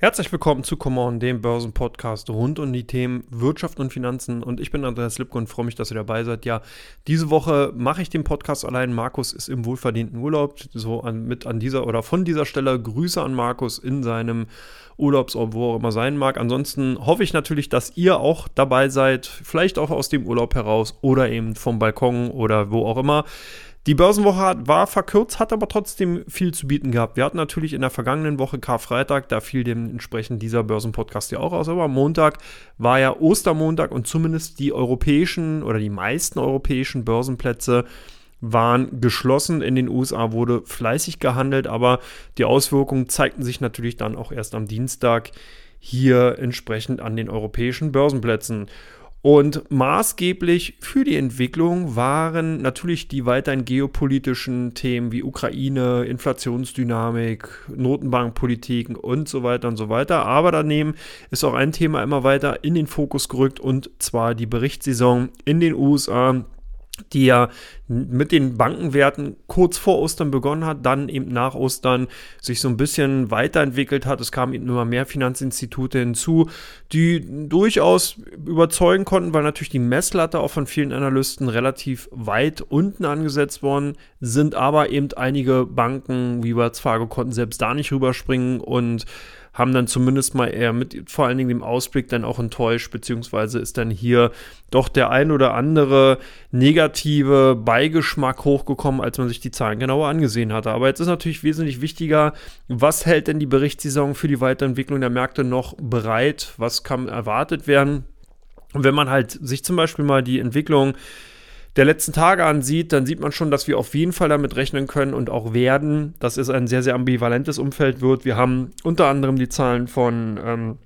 Herzlich willkommen zu Come On, dem Börsenpodcast rund um die Themen Wirtschaft und Finanzen. Und ich bin Andreas Lipko und freue mich, dass ihr dabei seid. Ja, diese Woche mache ich den Podcast allein. Markus ist im wohlverdienten Urlaub. So an, mit an dieser oder von dieser Stelle Grüße an Markus in seinem Urlaubsort, wo auch immer sein mag. Ansonsten hoffe ich natürlich, dass ihr auch dabei seid. Vielleicht auch aus dem Urlaub heraus oder eben vom Balkon oder wo auch immer. Die Börsenwoche war verkürzt, hat aber trotzdem viel zu bieten gehabt. Wir hatten natürlich in der vergangenen Woche Karfreitag, da fiel dementsprechend dieser Börsenpodcast ja auch aus. Aber am Montag war ja Ostermontag und zumindest die europäischen oder die meisten europäischen Börsenplätze waren geschlossen. In den USA wurde fleißig gehandelt, aber die Auswirkungen zeigten sich natürlich dann auch erst am Dienstag hier entsprechend an den europäischen Börsenplätzen. Und maßgeblich für die Entwicklung waren natürlich die weiterhin geopolitischen Themen wie Ukraine, Inflationsdynamik, Notenbankpolitiken und so weiter und so weiter. Aber daneben ist auch ein Thema immer weiter in den Fokus gerückt und zwar die Berichtssaison in den USA die ja mit den Bankenwerten kurz vor Ostern begonnen hat, dann eben nach Ostern sich so ein bisschen weiterentwickelt hat. Es kamen eben immer mehr Finanzinstitute hinzu, die durchaus überzeugen konnten, weil natürlich die Messlatte auch von vielen Analysten relativ weit unten angesetzt worden sind, aber eben einige Banken wie Wells Fargo konnten selbst da nicht rüberspringen und haben dann zumindest mal eher mit vor allen Dingen dem Ausblick dann auch enttäuscht, beziehungsweise ist dann hier doch der ein oder andere negative Beigeschmack hochgekommen, als man sich die Zahlen genauer angesehen hatte. Aber jetzt ist natürlich wesentlich wichtiger, was hält denn die Berichtssaison für die Weiterentwicklung der Märkte noch bereit? Was kann erwartet werden? Und wenn man halt sich zum Beispiel mal die Entwicklung der letzten Tage ansieht, dann sieht man schon, dass wir auf jeden Fall damit rechnen können und auch werden, dass es ein sehr, sehr ambivalentes Umfeld wird. Wir haben unter anderem die Zahlen von ähm,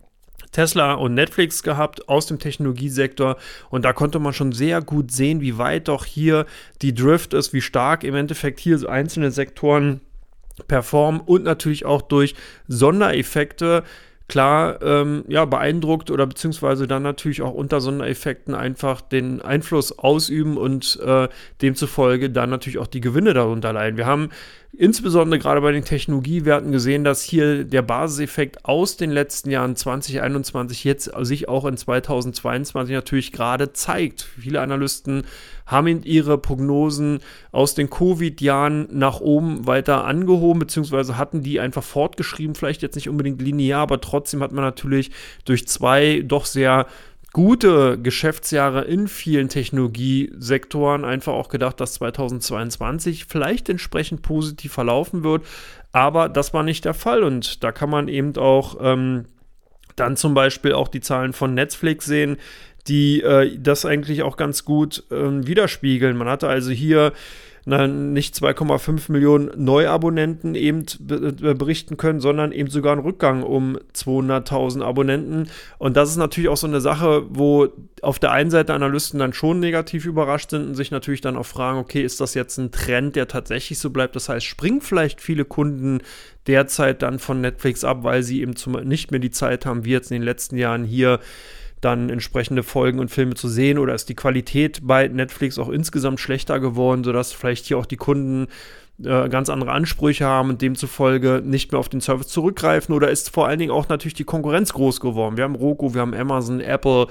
Tesla und Netflix gehabt aus dem Technologiesektor und da konnte man schon sehr gut sehen, wie weit doch hier die Drift ist, wie stark im Endeffekt hier so einzelne Sektoren performen und natürlich auch durch Sondereffekte klar ähm, ja, beeindruckt oder beziehungsweise dann natürlich auch unter Sondereffekten einfach den Einfluss ausüben und äh, demzufolge dann natürlich auch die Gewinne darunter leiden. Wir haben insbesondere gerade bei den Technologiewerten gesehen, dass hier der Basiseffekt aus den letzten Jahren 2021 jetzt sich auch in 2022 natürlich gerade zeigt. Viele Analysten haben ihre Prognosen aus den Covid-Jahren nach oben weiter angehoben, beziehungsweise hatten die einfach fortgeschrieben, vielleicht jetzt nicht unbedingt linear, aber trotzdem hat man natürlich durch zwei doch sehr gute Geschäftsjahre in vielen Technologiesektoren einfach auch gedacht, dass 2022 vielleicht entsprechend positiv verlaufen wird. Aber das war nicht der Fall und da kann man eben auch ähm, dann zum Beispiel auch die Zahlen von Netflix sehen, die äh, das eigentlich auch ganz gut äh, widerspiegeln. Man hatte also hier nicht 2,5 Millionen Neuabonnenten eben berichten können, sondern eben sogar einen Rückgang um 200.000 Abonnenten. Und das ist natürlich auch so eine Sache, wo auf der einen Seite Analysten dann schon negativ überrascht sind und sich natürlich dann auch fragen, okay, ist das jetzt ein Trend, der tatsächlich so bleibt? Das heißt, springen vielleicht viele Kunden derzeit dann von Netflix ab, weil sie eben zum, nicht mehr die Zeit haben, wie jetzt in den letzten Jahren hier dann entsprechende Folgen und Filme zu sehen oder ist die Qualität bei Netflix auch insgesamt schlechter geworden, sodass vielleicht hier auch die Kunden äh, ganz andere Ansprüche haben und demzufolge nicht mehr auf den Service zurückgreifen oder ist vor allen Dingen auch natürlich die Konkurrenz groß geworden. Wir haben Roku, wir haben Amazon, Apple,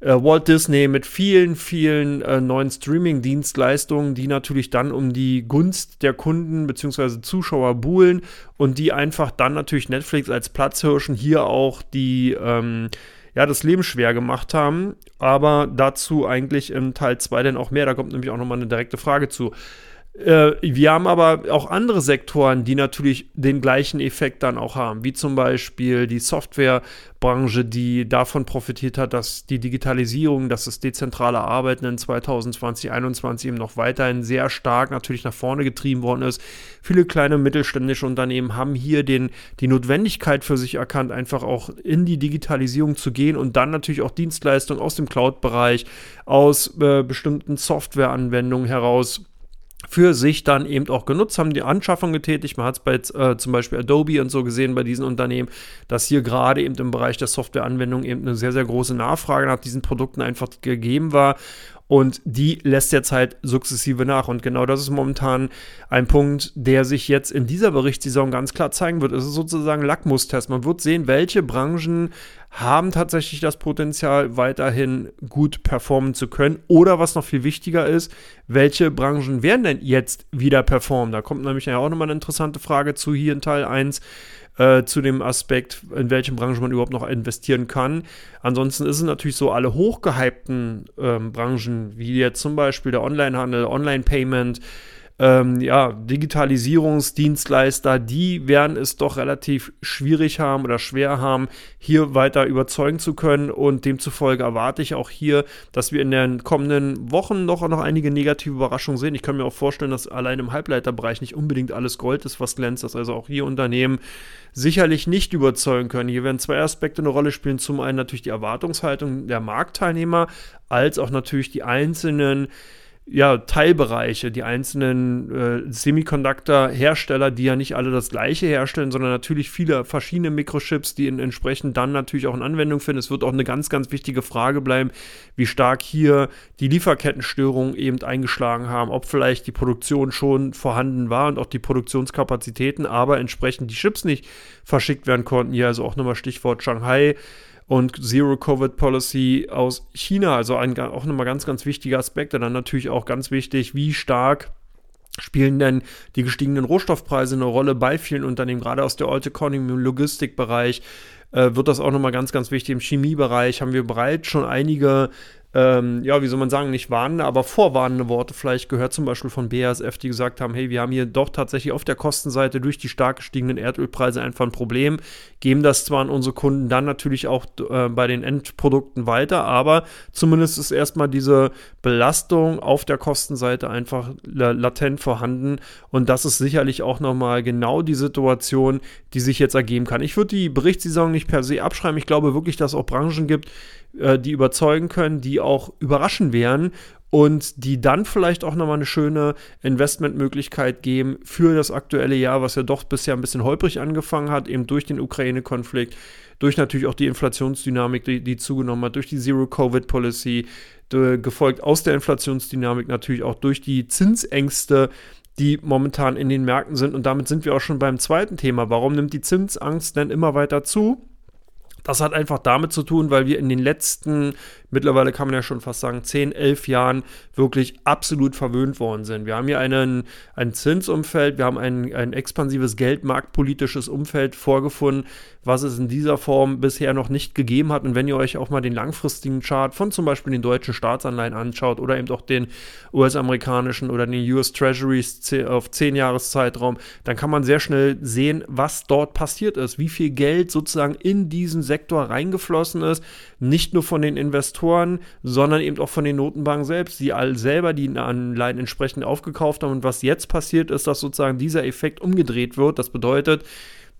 äh, Walt Disney mit vielen, vielen äh, neuen Streaming-Dienstleistungen, die natürlich dann um die Gunst der Kunden bzw. Zuschauer buhlen und die einfach dann natürlich Netflix als Platzhirschen hier auch die ähm, ja, das Leben schwer gemacht haben. Aber dazu eigentlich im Teil 2 dann auch mehr. Da kommt nämlich auch nochmal eine direkte Frage zu. Äh, wir haben aber auch andere Sektoren, die natürlich den gleichen Effekt dann auch haben, wie zum Beispiel die Softwarebranche, die davon profitiert hat, dass die Digitalisierung, dass das dezentrale Arbeiten in 2020, 2021 eben noch weiterhin sehr stark natürlich nach vorne getrieben worden ist. Viele kleine mittelständische Unternehmen haben hier den, die Notwendigkeit für sich erkannt, einfach auch in die Digitalisierung zu gehen und dann natürlich auch Dienstleistungen aus dem Cloud-Bereich, aus äh, bestimmten Softwareanwendungen heraus für sich dann eben auch genutzt, haben die Anschaffung getätigt. Man hat es bei äh, zum Beispiel Adobe und so gesehen bei diesen Unternehmen, dass hier gerade eben im Bereich der Softwareanwendung eben eine sehr, sehr große Nachfrage nach diesen Produkten einfach gegeben war. Und die lässt jetzt halt sukzessive nach. Und genau das ist momentan ein Punkt, der sich jetzt in dieser Berichtssaison ganz klar zeigen wird. Es ist sozusagen Lackmustest. Man wird sehen, welche Branchen haben tatsächlich das Potenzial, weiterhin gut performen zu können. Oder was noch viel wichtiger ist, welche Branchen werden denn jetzt wieder performen? Da kommt nämlich auch nochmal eine interessante Frage zu hier in Teil 1 äh, zu dem Aspekt, in welchen Branchen man überhaupt noch investieren kann. Ansonsten ist es natürlich so, alle hochgehypten ähm, Branchen, wie jetzt zum Beispiel der Onlinehandel, Online-Payment, ähm, ja, Digitalisierungsdienstleister, die werden es doch relativ schwierig haben oder schwer haben, hier weiter überzeugen zu können. Und demzufolge erwarte ich auch hier, dass wir in den kommenden Wochen noch, noch einige negative Überraschungen sehen. Ich kann mir auch vorstellen, dass allein im Halbleiterbereich nicht unbedingt alles Gold ist, was glänzt, dass also auch hier Unternehmen sicherlich nicht überzeugen können. Hier werden zwei Aspekte eine Rolle spielen. Zum einen natürlich die Erwartungshaltung der Marktteilnehmer, als auch natürlich die einzelnen ja, Teilbereiche, die einzelnen äh, Semiconductor-Hersteller, die ja nicht alle das gleiche herstellen, sondern natürlich viele verschiedene Mikrochips, die in, entsprechend dann natürlich auch in Anwendung finden. Es wird auch eine ganz, ganz wichtige Frage bleiben, wie stark hier die Lieferkettenstörungen eben eingeschlagen haben, ob vielleicht die Produktion schon vorhanden war und auch die Produktionskapazitäten, aber entsprechend die Chips nicht verschickt werden konnten. Hier also auch nochmal Stichwort Shanghai und Zero Covid Policy aus China. Also ein, auch nochmal ganz, ganz wichtiger Aspekt. Und dann natürlich auch ganz wichtig, wie stark spielen denn die gestiegenen Rohstoffpreise eine Rolle bei vielen Unternehmen, gerade aus der Old Economy im Logistikbereich. Äh, wird das auch nochmal ganz, ganz wichtig. Im Chemiebereich haben wir bereits schon einige ähm, ja, wie soll man sagen, nicht warnende, aber vorwarnende Worte vielleicht gehört, zum Beispiel von BASF, die gesagt haben, hey, wir haben hier doch tatsächlich auf der Kostenseite durch die stark gestiegenen Erdölpreise einfach ein Problem, geben das zwar an unsere Kunden dann natürlich auch äh, bei den Endprodukten weiter, aber zumindest ist erstmal diese Belastung auf der Kostenseite einfach latent vorhanden und das ist sicherlich auch nochmal genau die Situation, die sich jetzt ergeben kann. Ich würde die Berichtssaison nicht per se abschreiben. Ich glaube wirklich, dass es auch Branchen gibt, äh, die überzeugen können, die auch überraschen werden und die dann vielleicht auch nochmal eine schöne Investmentmöglichkeit geben für das aktuelle Jahr, was ja doch bisher ein bisschen holprig angefangen hat, eben durch den Ukraine-Konflikt, durch natürlich auch die Inflationsdynamik, die, die zugenommen hat, durch die Zero-Covid-Policy, gefolgt aus der Inflationsdynamik natürlich auch durch die Zinsängste, die momentan in den Märkten sind. Und damit sind wir auch schon beim zweiten Thema. Warum nimmt die Zinsangst denn immer weiter zu? Das hat einfach damit zu tun, weil wir in den letzten, mittlerweile kann man ja schon fast sagen, 10, 11 Jahren wirklich absolut verwöhnt worden sind. Wir haben hier einen, ein Zinsumfeld, wir haben ein, ein expansives geldmarktpolitisches Umfeld vorgefunden, was es in dieser Form bisher noch nicht gegeben hat. Und wenn ihr euch auch mal den langfristigen Chart von zum Beispiel den deutschen Staatsanleihen anschaut oder eben auch den US-amerikanischen oder den US Treasuries auf 10 Jahres Zeitraum, dann kann man sehr schnell sehen, was dort passiert ist, wie viel Geld sozusagen in diesen Sektor reingeflossen ist, nicht nur von den Investoren, sondern eben auch von den Notenbanken selbst, die all selber die Anleihen entsprechend aufgekauft haben. Und was jetzt passiert ist, dass sozusagen dieser Effekt umgedreht wird. Das bedeutet,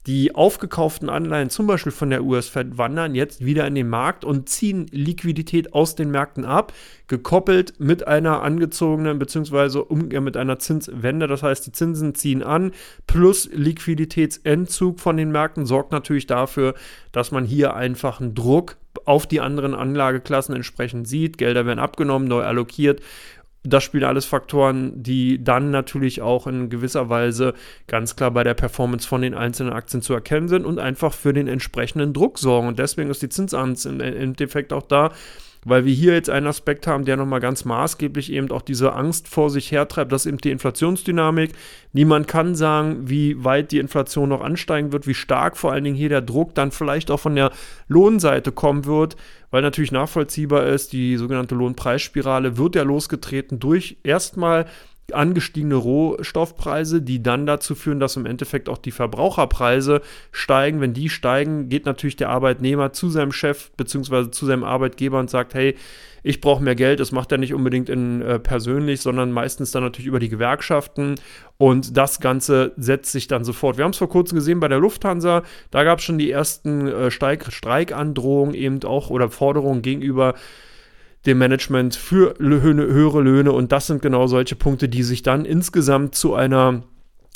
die aufgekauften Anleihen, zum Beispiel von der US-Fed, wandern jetzt wieder in den Markt und ziehen Liquidität aus den Märkten ab, gekoppelt mit einer angezogenen bzw. mit einer Zinswende. Das heißt, die Zinsen ziehen an, plus Liquiditätsentzug von den Märkten sorgt natürlich dafür, dass man hier einfach einen Druck auf die anderen Anlageklassen entsprechend sieht. Gelder werden abgenommen, neu allokiert das spielen alles Faktoren, die dann natürlich auch in gewisser Weise ganz klar bei der Performance von den einzelnen Aktien zu erkennen sind und einfach für den entsprechenden Druck sorgen. Und deswegen ist die Zinsangst im Endeffekt auch da, weil wir hier jetzt einen Aspekt haben, der nochmal ganz maßgeblich eben auch diese Angst vor sich hertreibt, das ist eben die Inflationsdynamik. Niemand kann sagen, wie weit die Inflation noch ansteigen wird, wie stark vor allen Dingen hier der Druck dann vielleicht auch von der Lohnseite kommen wird, weil natürlich nachvollziehbar ist, die sogenannte Lohnpreisspirale wird ja losgetreten durch erstmal angestiegene Rohstoffpreise, die dann dazu führen, dass im Endeffekt auch die Verbraucherpreise steigen. Wenn die steigen, geht natürlich der Arbeitnehmer zu seinem Chef bzw. zu seinem Arbeitgeber und sagt, hey, ich brauche mehr Geld. Das macht er nicht unbedingt in, äh, persönlich, sondern meistens dann natürlich über die Gewerkschaften. Und das Ganze setzt sich dann sofort. Wir haben es vor kurzem gesehen bei der Lufthansa. Da gab es schon die ersten äh, Streik Streikandrohungen eben auch oder Forderungen gegenüber dem Management für höhere Löhne. Und das sind genau solche Punkte, die sich dann insgesamt zu einer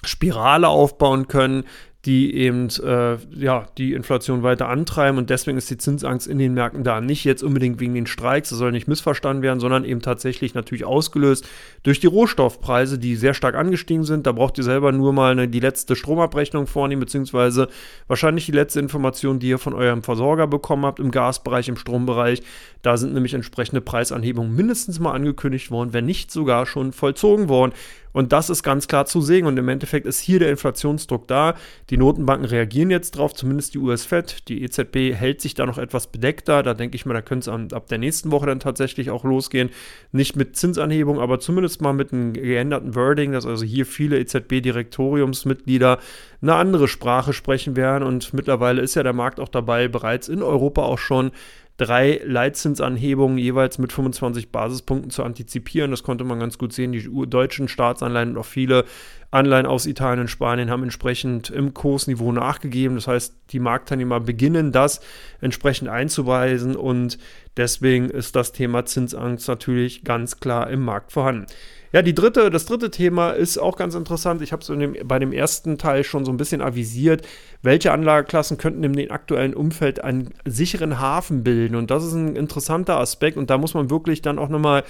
Spirale aufbauen können, die eben äh, ja, die Inflation weiter antreiben und deswegen ist die Zinsangst in den Märkten da. Nicht jetzt unbedingt wegen den Streiks, das soll nicht missverstanden werden, sondern eben tatsächlich natürlich ausgelöst durch die Rohstoffpreise, die sehr stark angestiegen sind. Da braucht ihr selber nur mal eine, die letzte Stromabrechnung vornehmen, beziehungsweise wahrscheinlich die letzte Information, die ihr von eurem Versorger bekommen habt im Gasbereich, im Strombereich. Da sind nämlich entsprechende Preisanhebungen mindestens mal angekündigt worden, wenn nicht sogar schon vollzogen worden. Und das ist ganz klar zu sehen. Und im Endeffekt ist hier der Inflationsdruck da. Die Notenbanken reagieren jetzt drauf, zumindest die US-Fed. Die EZB hält sich da noch etwas bedeckter. Da denke ich mal, da könnte es ab der nächsten Woche dann tatsächlich auch losgehen. Nicht mit Zinsanhebung, aber zumindest mal mit einem geänderten Wording, dass also hier viele EZB-Direktoriumsmitglieder eine andere Sprache sprechen werden. Und mittlerweile ist ja der Markt auch dabei, bereits in Europa auch schon drei Leitzinsanhebungen jeweils mit 25 Basispunkten zu antizipieren. Das konnte man ganz gut sehen. Die deutschen Staatsanleihen und auch viele Anleihen aus Italien und Spanien haben entsprechend im Kursniveau nachgegeben. Das heißt, die Marktteilnehmer beginnen das entsprechend einzuweisen und deswegen ist das Thema Zinsangst natürlich ganz klar im Markt vorhanden. Ja, die dritte, das dritte Thema ist auch ganz interessant. Ich habe es bei dem ersten Teil schon so ein bisschen avisiert. Welche Anlageklassen könnten in dem aktuellen Umfeld einen sicheren Hafen bilden? Und das ist ein interessanter Aspekt. Und da muss man wirklich dann auch nochmal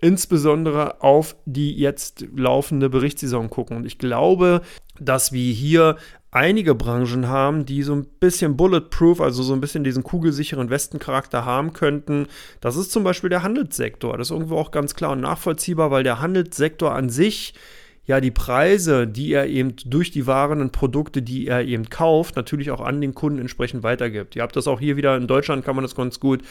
insbesondere auf die jetzt laufende Berichtssaison gucken. Und ich glaube, dass wir hier einige Branchen haben, die so ein bisschen bulletproof, also so ein bisschen diesen kugelsicheren Westencharakter haben könnten. Das ist zum Beispiel der Handelssektor. Das ist irgendwo auch ganz klar und nachvollziehbar, weil der Handelssektor an sich ja die Preise, die er eben durch die Waren und Produkte, die er eben kauft, natürlich auch an den Kunden entsprechend weitergibt. Ihr habt das auch hier wieder in Deutschland, kann man das ganz gut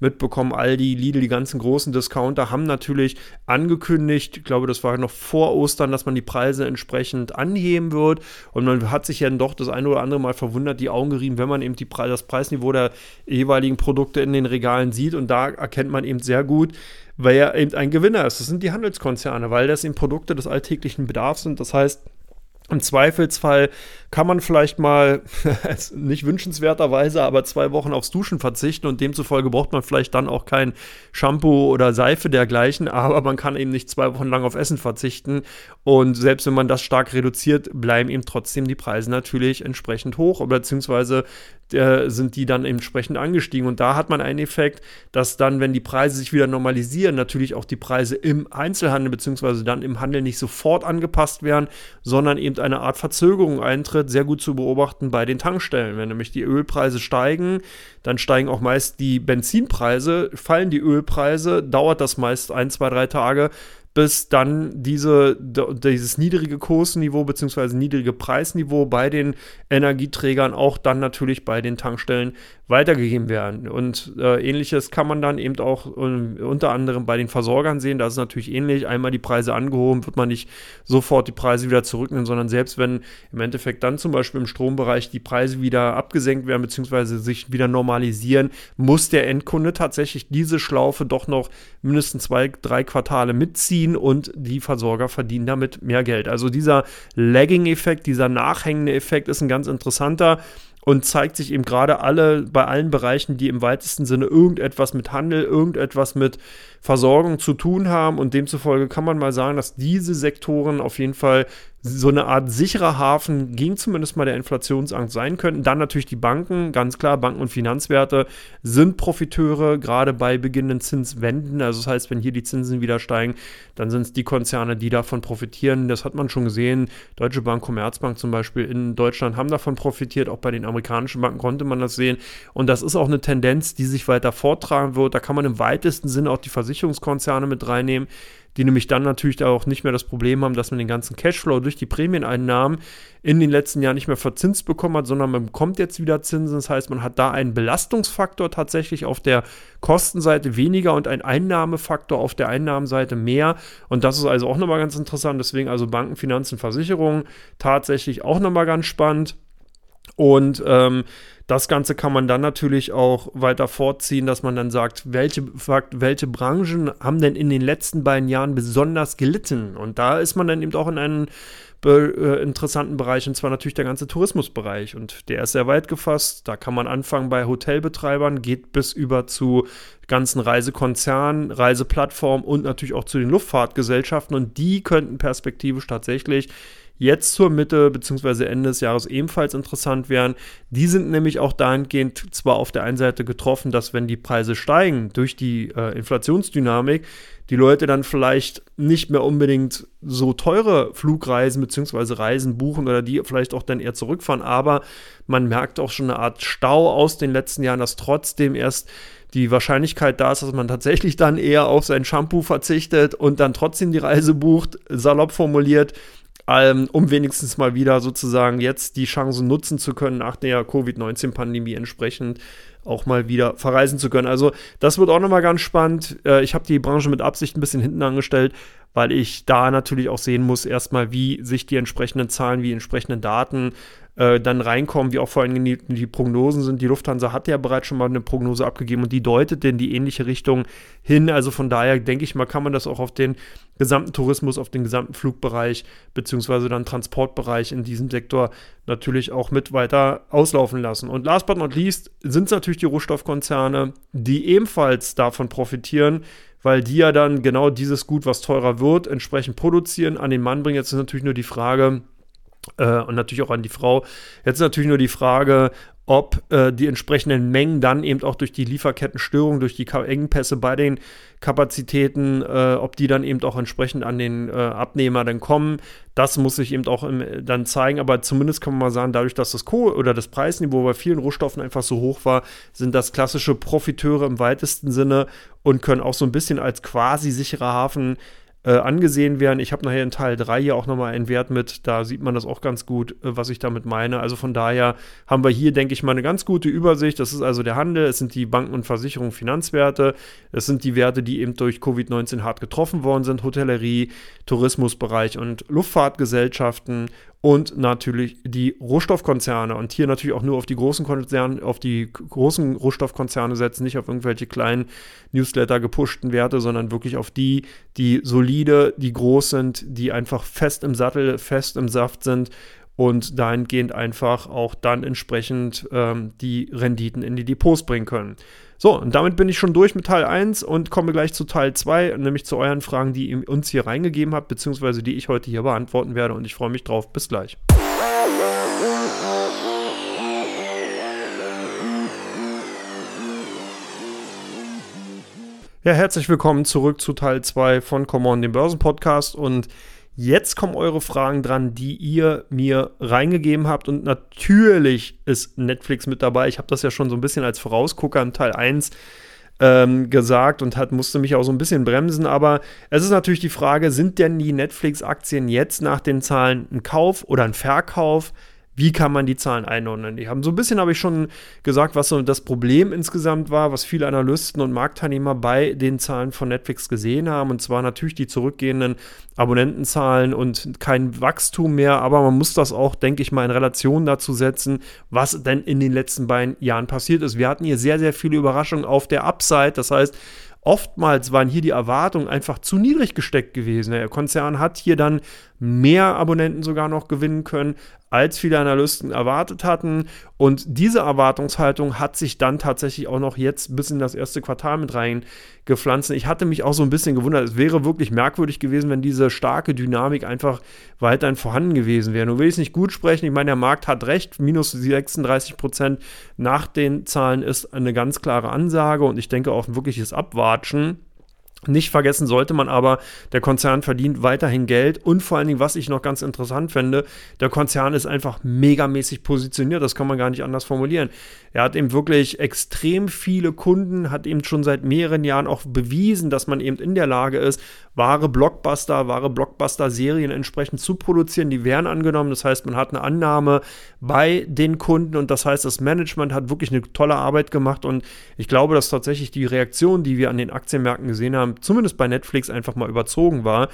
mitbekommen. Aldi, Lidl, die ganzen großen Discounter haben natürlich angekündigt, ich glaube, das war noch vor Ostern, dass man die Preise entsprechend anheben wird. Und man hat sich ja doch das eine oder andere Mal verwundert, die Augen gerieben, wenn man eben die das Preisniveau der jeweiligen Produkte in den Regalen sieht. Und da erkennt man eben sehr gut, weil er eben ein Gewinner ist. Das sind die Handelskonzerne, weil das eben Produkte des alltäglichen Bedarfs sind. Das heißt, im Zweifelsfall kann man vielleicht mal, nicht wünschenswerterweise, aber zwei Wochen aufs Duschen verzichten und demzufolge braucht man vielleicht dann auch kein Shampoo oder Seife dergleichen, aber man kann eben nicht zwei Wochen lang auf Essen verzichten und selbst wenn man das stark reduziert, bleiben eben trotzdem die Preise natürlich entsprechend hoch, beziehungsweise äh, sind die dann entsprechend angestiegen. Und da hat man einen Effekt, dass dann, wenn die Preise sich wieder normalisieren, natürlich auch die Preise im Einzelhandel beziehungsweise dann im Handel nicht sofort angepasst werden, sondern eben eine Art Verzögerung eintritt, sehr gut zu beobachten bei den Tankstellen. Wenn nämlich die Ölpreise steigen, dann steigen auch meist die Benzinpreise, fallen die Ölpreise, dauert das meist ein, zwei, drei Tage, bis dann diese, dieses niedrige Kursniveau bzw. niedrige Preisniveau bei den Energieträgern auch dann natürlich bei den Tankstellen weitergegeben werden. Und äh, ähnliches kann man dann eben auch äh, unter anderem bei den Versorgern sehen. Da ist natürlich ähnlich. Einmal die Preise angehoben, wird man nicht sofort die Preise wieder zurücknehmen, sondern selbst wenn im Endeffekt dann zum Beispiel im Strombereich die Preise wieder abgesenkt werden bzw. sich wieder normalisieren, muss der Endkunde tatsächlich diese Schlaufe doch noch mindestens zwei, drei Quartale mitziehen ziehen und die Versorger verdienen damit mehr Geld. Also dieser Lagging-Effekt, dieser nachhängende Effekt ist ein ganz interessanter und zeigt sich eben gerade alle bei allen Bereichen, die im weitesten Sinne irgendetwas mit Handel, irgendetwas mit Versorgung zu tun haben. Und demzufolge kann man mal sagen, dass diese Sektoren auf jeden Fall so eine Art sicherer Hafen gegen zumindest mal der Inflationsangst sein könnten. Dann natürlich die Banken, ganz klar, Banken und Finanzwerte sind Profiteure, gerade bei beginnenden Zinswenden. Also das heißt, wenn hier die Zinsen wieder steigen, dann sind es die Konzerne, die davon profitieren. Das hat man schon gesehen. Deutsche Bank, Commerzbank zum Beispiel in Deutschland haben davon profitiert. Auch bei den amerikanischen Banken konnte man das sehen. Und das ist auch eine Tendenz, die sich weiter forttragen wird. Da kann man im weitesten Sinne auch die Versicherungskonzerne mit reinnehmen die nämlich dann natürlich auch nicht mehr das Problem haben, dass man den ganzen Cashflow durch die Prämieneinnahmen in den letzten Jahren nicht mehr verzinst bekommen hat, sondern man bekommt jetzt wieder Zinsen. Das heißt, man hat da einen Belastungsfaktor tatsächlich auf der Kostenseite weniger und einen Einnahmefaktor auf der Einnahmenseite mehr. Und das ist also auch nochmal ganz interessant. Deswegen also Banken, Finanzen, Versicherungen tatsächlich auch nochmal ganz spannend. Und ähm, das Ganze kann man dann natürlich auch weiter vorziehen, dass man dann sagt, welche, welche Branchen haben denn in den letzten beiden Jahren besonders gelitten? Und da ist man dann eben auch in einen äh, interessanten Bereich, und zwar natürlich der ganze Tourismusbereich. Und der ist sehr weit gefasst. Da kann man anfangen bei Hotelbetreibern, geht bis über zu ganzen Reisekonzernen, Reiseplattformen und natürlich auch zu den Luftfahrtgesellschaften. Und die könnten perspektivisch tatsächlich jetzt zur Mitte bzw. Ende des Jahres ebenfalls interessant wären. Die sind nämlich auch dahingehend zwar auf der einen Seite getroffen, dass wenn die Preise steigen durch die äh, Inflationsdynamik, die Leute dann vielleicht nicht mehr unbedingt so teure Flugreisen bzw. Reisen buchen oder die vielleicht auch dann eher zurückfahren. Aber man merkt auch schon eine Art Stau aus den letzten Jahren, dass trotzdem erst die Wahrscheinlichkeit da ist, dass man tatsächlich dann eher auf sein Shampoo verzichtet und dann trotzdem die Reise bucht, salopp formuliert, um wenigstens mal wieder sozusagen jetzt die Chance nutzen zu können, nach der Covid-19-Pandemie entsprechend auch mal wieder verreisen zu können. Also das wird auch nochmal ganz spannend. Äh, ich habe die Branche mit Absicht ein bisschen hinten angestellt, weil ich da natürlich auch sehen muss, erstmal, wie sich die entsprechenden Zahlen, wie entsprechenden Daten äh, dann reinkommen, wie auch vor allem die, die, Prognosen sind. Die Lufthansa hat ja bereits schon mal eine Prognose abgegeben und die deutet in die ähnliche Richtung hin. Also von daher denke ich mal, kann man das auch auf den gesamten Tourismus, auf den gesamten Flugbereich beziehungsweise dann Transportbereich in diesem Sektor natürlich auch mit weiter auslaufen lassen. Und last but not least sind es natürlich die Rohstoffkonzerne, die ebenfalls davon profitieren, weil die ja dann genau dieses Gut, was teurer wird, entsprechend produzieren, an den Mann bringen. Jetzt ist natürlich nur die Frage, äh, und natürlich auch an die Frau. Jetzt ist natürlich nur die Frage, ob äh, die entsprechenden Mengen dann eben auch durch die Lieferkettenstörung, durch die Engpässe bei den Kapazitäten, äh, ob die dann eben auch entsprechend an den äh, Abnehmer dann kommen. Das muss sich eben auch im, dann zeigen, aber zumindest kann man mal sagen, dadurch, dass das Kohl oder das Preisniveau bei vielen Rohstoffen einfach so hoch war, sind das klassische Profiteure im weitesten Sinne und können auch so ein bisschen als quasi sicherer Hafen äh, angesehen werden. Ich habe nachher in Teil 3 hier auch nochmal einen Wert mit, da sieht man das auch ganz gut, äh, was ich damit meine. Also von daher haben wir hier, denke ich mal, eine ganz gute Übersicht. Das ist also der Handel, es sind die Banken und Versicherungen, Finanzwerte, es sind die Werte, die eben durch Covid-19 hart getroffen worden sind, Hotellerie, Tourismusbereich und Luftfahrtgesellschaften und natürlich die Rohstoffkonzerne. Und hier natürlich auch nur auf die großen Konzerne, auf die großen Rohstoffkonzerne setzen, nicht auf irgendwelche kleinen Newsletter gepushten Werte, sondern wirklich auf die, die solide, die groß sind, die einfach fest im Sattel, fest im Saft sind und dahingehend einfach auch dann entsprechend ähm, die Renditen in die Depots bringen können. So, und damit bin ich schon durch mit Teil 1 und komme gleich zu Teil 2, nämlich zu euren Fragen, die ihr uns hier reingegeben habt, beziehungsweise die ich heute hier beantworten werde. Und ich freue mich drauf. Bis gleich. Ja, herzlich willkommen zurück zu Teil 2 von Come On, dem Börsenpodcast. Und Jetzt kommen eure Fragen dran, die ihr mir reingegeben habt. Und natürlich ist Netflix mit dabei. Ich habe das ja schon so ein bisschen als Vorausgucker im Teil 1 ähm, gesagt und hat, musste mich auch so ein bisschen bremsen. Aber es ist natürlich die Frage, sind denn die Netflix-Aktien jetzt nach den Zahlen ein Kauf oder ein Verkauf? Wie kann man die Zahlen einordnen? Die haben so ein bisschen, habe ich schon gesagt, was so das Problem insgesamt war, was viele Analysten und Marktteilnehmer bei den Zahlen von Netflix gesehen haben. Und zwar natürlich die zurückgehenden Abonnentenzahlen und kein Wachstum mehr. Aber man muss das auch, denke ich mal, in Relation dazu setzen, was denn in den letzten beiden Jahren passiert ist. Wir hatten hier sehr, sehr viele Überraschungen auf der Upside. Das heißt, Oftmals waren hier die Erwartungen einfach zu niedrig gesteckt gewesen. Der Konzern hat hier dann mehr Abonnenten sogar noch gewinnen können, als viele Analysten erwartet hatten. Und diese Erwartungshaltung hat sich dann tatsächlich auch noch jetzt bis in das erste Quartal mit reingepflanzt. Ich hatte mich auch so ein bisschen gewundert. Es wäre wirklich merkwürdig gewesen, wenn diese starke Dynamik einfach weiterhin vorhanden gewesen wäre. Nun will ich es nicht gut sprechen. Ich meine, der Markt hat recht. Minus 36 Prozent nach den Zahlen ist eine ganz klare Ansage und ich denke auch ein wirkliches Abwatschen. Nicht vergessen sollte man aber, der Konzern verdient weiterhin Geld und vor allen Dingen, was ich noch ganz interessant finde, der Konzern ist einfach megamäßig positioniert, das kann man gar nicht anders formulieren. Er hat eben wirklich extrem viele Kunden, hat eben schon seit mehreren Jahren auch bewiesen, dass man eben in der Lage ist, wahre Blockbuster, wahre Blockbuster-Serien entsprechend zu produzieren. Die werden angenommen, das heißt, man hat eine Annahme bei den Kunden und das heißt, das Management hat wirklich eine tolle Arbeit gemacht und ich glaube, dass tatsächlich die Reaktion, die wir an den Aktienmärkten gesehen haben, zumindest bei Netflix einfach mal überzogen war.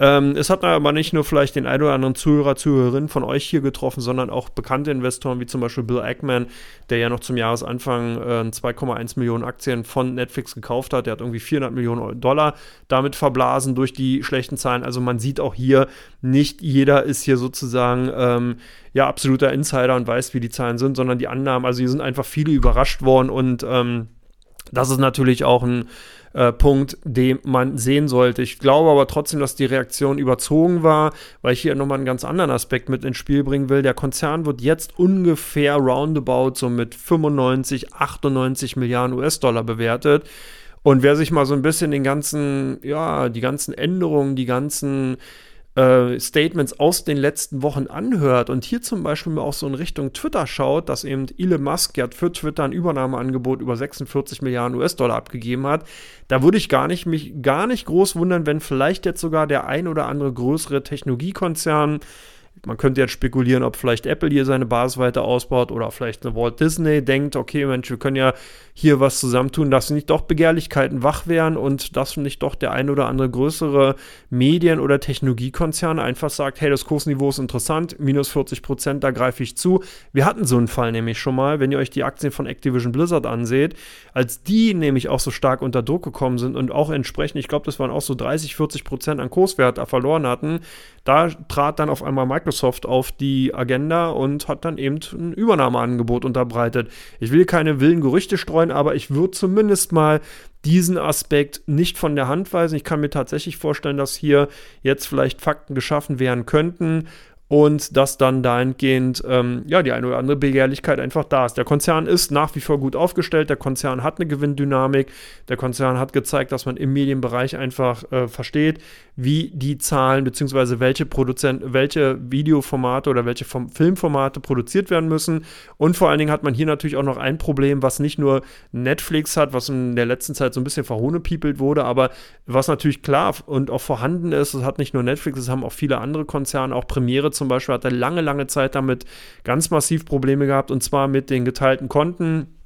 Ähm, es hat aber nicht nur vielleicht den ein oder anderen Zuhörer, Zuhörerin von euch hier getroffen, sondern auch bekannte Investoren wie zum Beispiel Bill Ackman, der ja noch zum Jahresanfang äh, 2,1 Millionen Aktien von Netflix gekauft hat. Der hat irgendwie 400 Millionen Dollar damit verblasen durch die schlechten Zahlen. Also man sieht auch hier, nicht jeder ist hier sozusagen ähm, ja absoluter Insider und weiß, wie die Zahlen sind, sondern die Annahmen, also hier sind einfach viele überrascht worden und ähm, das ist natürlich auch ein äh, Punkt, den man sehen sollte. Ich glaube aber trotzdem, dass die Reaktion überzogen war, weil ich hier nochmal einen ganz anderen Aspekt mit ins Spiel bringen will. Der Konzern wird jetzt ungefähr roundabout so mit 95, 98 Milliarden US-Dollar bewertet. Und wer sich mal so ein bisschen den ganzen, ja, die ganzen Änderungen, die ganzen äh, Statements aus den letzten Wochen anhört und hier zum Beispiel auch so in Richtung Twitter schaut, dass eben Elon Musk ja für Twitter ein Übernahmeangebot über 46 Milliarden US-Dollar abgegeben hat, da würde ich gar nicht, mich gar nicht groß wundern, wenn vielleicht jetzt sogar der ein oder andere größere Technologiekonzern man könnte jetzt spekulieren, ob vielleicht Apple hier seine Basis weiter ausbaut oder vielleicht eine Walt Disney denkt, okay, Mensch, wir können ja hier was zusammentun, dass nicht doch Begehrlichkeiten wach wären und dass nicht doch der ein oder andere größere Medien- oder Technologiekonzern einfach sagt, hey, das Kursniveau ist interessant, minus 40 Prozent, da greife ich zu. Wir hatten so einen Fall nämlich schon mal, wenn ihr euch die Aktien von Activision Blizzard anseht, als die nämlich auch so stark unter Druck gekommen sind und auch entsprechend, ich glaube, das waren auch so 30, 40 Prozent an Kurswert verloren hatten, da trat dann auf einmal Microsoft auf die Agenda und hat dann eben ein Übernahmeangebot unterbreitet. Ich will keine wilden Gerüchte streuen, aber ich würde zumindest mal diesen Aspekt nicht von der Hand weisen. Ich kann mir tatsächlich vorstellen, dass hier jetzt vielleicht Fakten geschaffen werden könnten, und dass dann dahingehend ähm, ja die eine oder andere Begehrlichkeit einfach da ist. Der Konzern ist nach wie vor gut aufgestellt, der Konzern hat eine Gewinndynamik, der Konzern hat gezeigt, dass man im Medienbereich einfach äh, versteht, wie die Zahlen bzw. welche Produzenten, welche Videoformate oder welche Form Filmformate produziert werden müssen. Und vor allen Dingen hat man hier natürlich auch noch ein Problem, was nicht nur Netflix hat, was in der letzten Zeit so ein bisschen verhohnepiepelt wurde, aber was natürlich klar und auch vorhanden ist, es hat nicht nur Netflix, es haben auch viele andere Konzerne, auch Premiere zum Beispiel hat er lange, lange Zeit damit ganz massiv Probleme gehabt und zwar mit den geteilten Konten.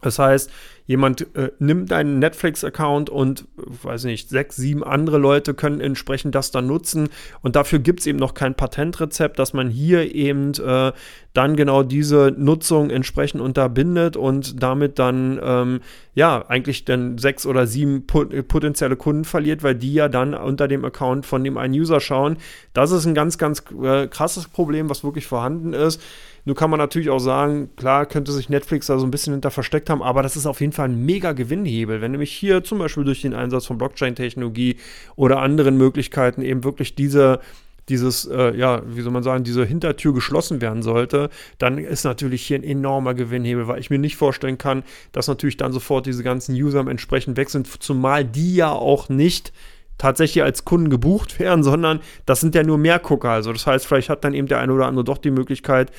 Das heißt, jemand äh, nimmt einen Netflix-Account und, weiß nicht, sechs, sieben andere Leute können entsprechend das dann nutzen. Und dafür gibt es eben noch kein Patentrezept, dass man hier eben äh, dann genau diese Nutzung entsprechend unterbindet und damit dann, ähm, ja, eigentlich dann sechs oder sieben potenzielle Kunden verliert, weil die ja dann unter dem Account von dem einen User schauen. Das ist ein ganz, ganz äh, krasses Problem, was wirklich vorhanden ist. Nun kann man natürlich auch sagen, klar könnte sich Netflix da so ein bisschen hinter versteckt haben, aber das ist auf jeden Fall ein mega Gewinnhebel. Wenn nämlich hier zum Beispiel durch den Einsatz von Blockchain-Technologie oder anderen Möglichkeiten eben wirklich diese dieses, äh, ja, wie soll man sagen, diese Hintertür geschlossen werden sollte, dann ist natürlich hier ein enormer Gewinnhebel, weil ich mir nicht vorstellen kann, dass natürlich dann sofort diese ganzen User entsprechend weg sind, zumal die ja auch nicht tatsächlich als Kunden gebucht werden, sondern das sind ja nur Mehrgucker. Also das heißt, vielleicht hat dann eben der eine oder andere doch die Möglichkeit,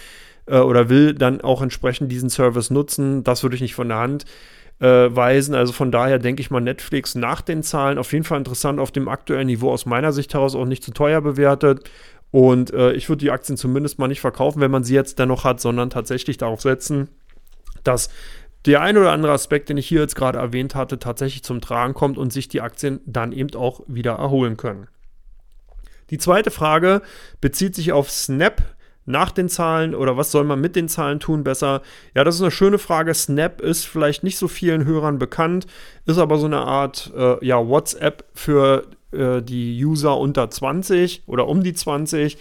äh, oder will dann auch entsprechend diesen Service nutzen. Das würde ich nicht von der Hand äh, weisen. Also von daher denke ich mal, Netflix nach den Zahlen auf jeden Fall interessant auf dem aktuellen Niveau aus meiner Sicht heraus auch nicht zu teuer bewertet. Und äh, ich würde die Aktien zumindest mal nicht verkaufen, wenn man sie jetzt dennoch hat, sondern tatsächlich darauf setzen, dass der ein oder andere Aspekt, den ich hier jetzt gerade erwähnt hatte, tatsächlich zum Tragen kommt und sich die Aktien dann eben auch wieder erholen können. Die zweite Frage bezieht sich auf Snap nach den Zahlen oder was soll man mit den Zahlen tun besser? Ja, das ist eine schöne Frage. Snap ist vielleicht nicht so vielen Hörern bekannt, ist aber so eine Art äh, ja, WhatsApp für äh, die User unter 20 oder um die 20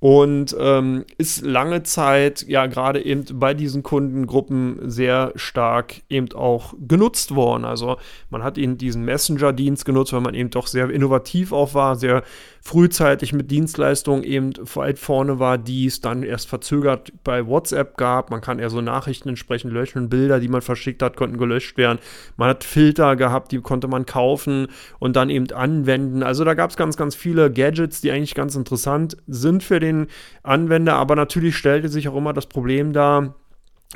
und ähm, ist lange Zeit ja gerade eben bei diesen Kundengruppen sehr stark eben auch genutzt worden. Also man hat eben diesen Messenger-Dienst genutzt, weil man eben doch sehr innovativ auch war, sehr frühzeitig mit Dienstleistungen eben weit vorne war, die es dann erst verzögert bei WhatsApp gab. Man kann eher so Nachrichten entsprechend löschen, Bilder, die man verschickt hat, konnten gelöscht werden. Man hat Filter gehabt, die konnte man kaufen und dann eben anwenden. Also da gab es ganz, ganz viele Gadgets, die eigentlich ganz interessant sind für den Anwender, aber natürlich stellte sich auch immer das Problem dar,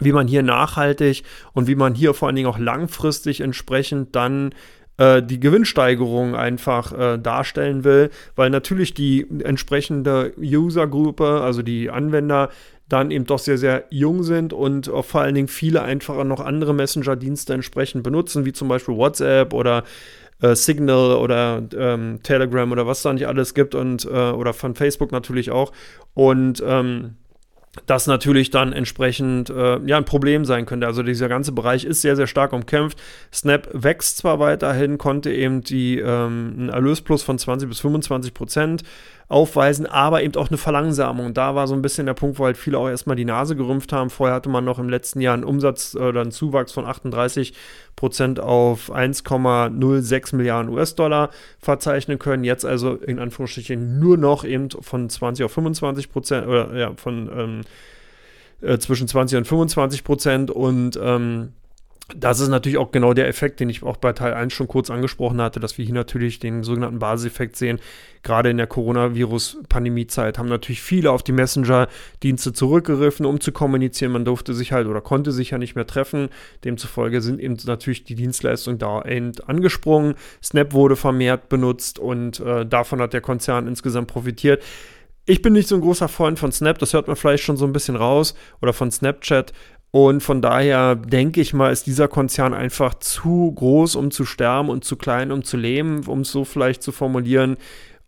wie man hier nachhaltig und wie man hier vor allen Dingen auch langfristig entsprechend dann äh, die Gewinnsteigerung einfach äh, darstellen will, weil natürlich die entsprechende Usergruppe, also die Anwender, dann eben doch sehr, sehr jung sind und vor allen Dingen viele einfach noch andere Messenger-Dienste entsprechend benutzen, wie zum Beispiel WhatsApp oder äh, Signal oder ähm, Telegram oder was da nicht alles gibt und äh, oder von Facebook natürlich auch. Und ähm, das natürlich dann entsprechend äh, ja ein Problem sein könnte. Also dieser ganze Bereich ist sehr, sehr stark umkämpft. Snap wächst zwar weiterhin, konnte eben die ähm, einen Erlösplus von 20 bis 25 Prozent aufweisen, aber eben auch eine Verlangsamung. Da war so ein bisschen der Punkt, wo halt viele auch erstmal die Nase gerümpft haben. Vorher hatte man noch im letzten Jahr einen Umsatz oder einen Zuwachs von 38 Prozent auf 1,06 Milliarden US-Dollar verzeichnen können. Jetzt also in Anführungsstrichen nur noch eben von 20 auf 25 Prozent oder ja, von ähm, äh, zwischen 20 und 25 Prozent und ähm, das ist natürlich auch genau der Effekt, den ich auch bei Teil 1 schon kurz angesprochen hatte, dass wir hier natürlich den sogenannten Basiseffekt sehen. Gerade in der Coronavirus-Pandemie-Zeit haben natürlich viele auf die Messenger-Dienste zurückgegriffen, um zu kommunizieren. Man durfte sich halt oder konnte sich ja nicht mehr treffen. Demzufolge sind eben natürlich die Dienstleistungen da angesprungen. Snap wurde vermehrt benutzt und äh, davon hat der Konzern insgesamt profitiert. Ich bin nicht so ein großer Freund von Snap, das hört man vielleicht schon so ein bisschen raus, oder von Snapchat. Und von daher denke ich mal, ist dieser Konzern einfach zu groß, um zu sterben und zu klein, um zu leben, um es so vielleicht zu formulieren.